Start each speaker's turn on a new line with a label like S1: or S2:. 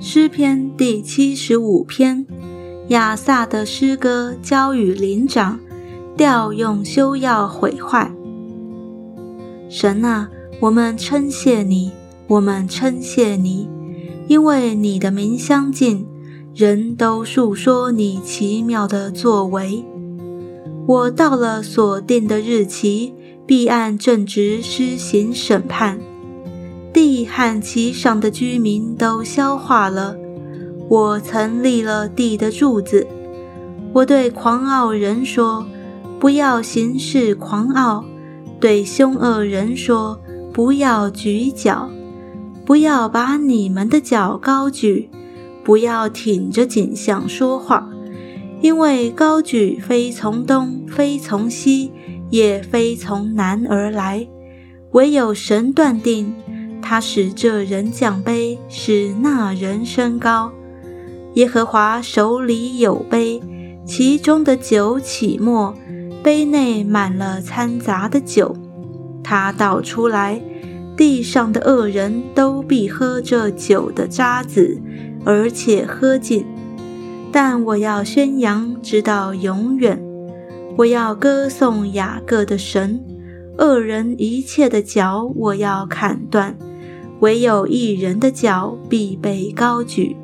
S1: 诗篇第七十五篇，亚萨的诗歌交与灵长，调用修要毁坏。神啊，我们称谢你，我们称谢你，因为你的名相近，人都述说你奇妙的作为。我到了所定的日期，必按正直施行审判。地和其上的居民都消化了。我曾立了地的柱子。我对狂傲人说：“不要行事狂傲。”对凶恶人说：“不要举脚，不要把你们的脚高举，不要挺着颈项说话，因为高举非从东，非从西，也非从南而来，唯有神断定。”他使这人降杯，使那人升高。耶和华手里有杯，其中的酒起沫，杯内满了掺杂的酒。他倒出来，地上的恶人都必喝这酒的渣子，而且喝尽。但我要宣扬，直到永远。我要歌颂雅各的神，恶人一切的脚，我要砍断。唯有一人的脚必被高举。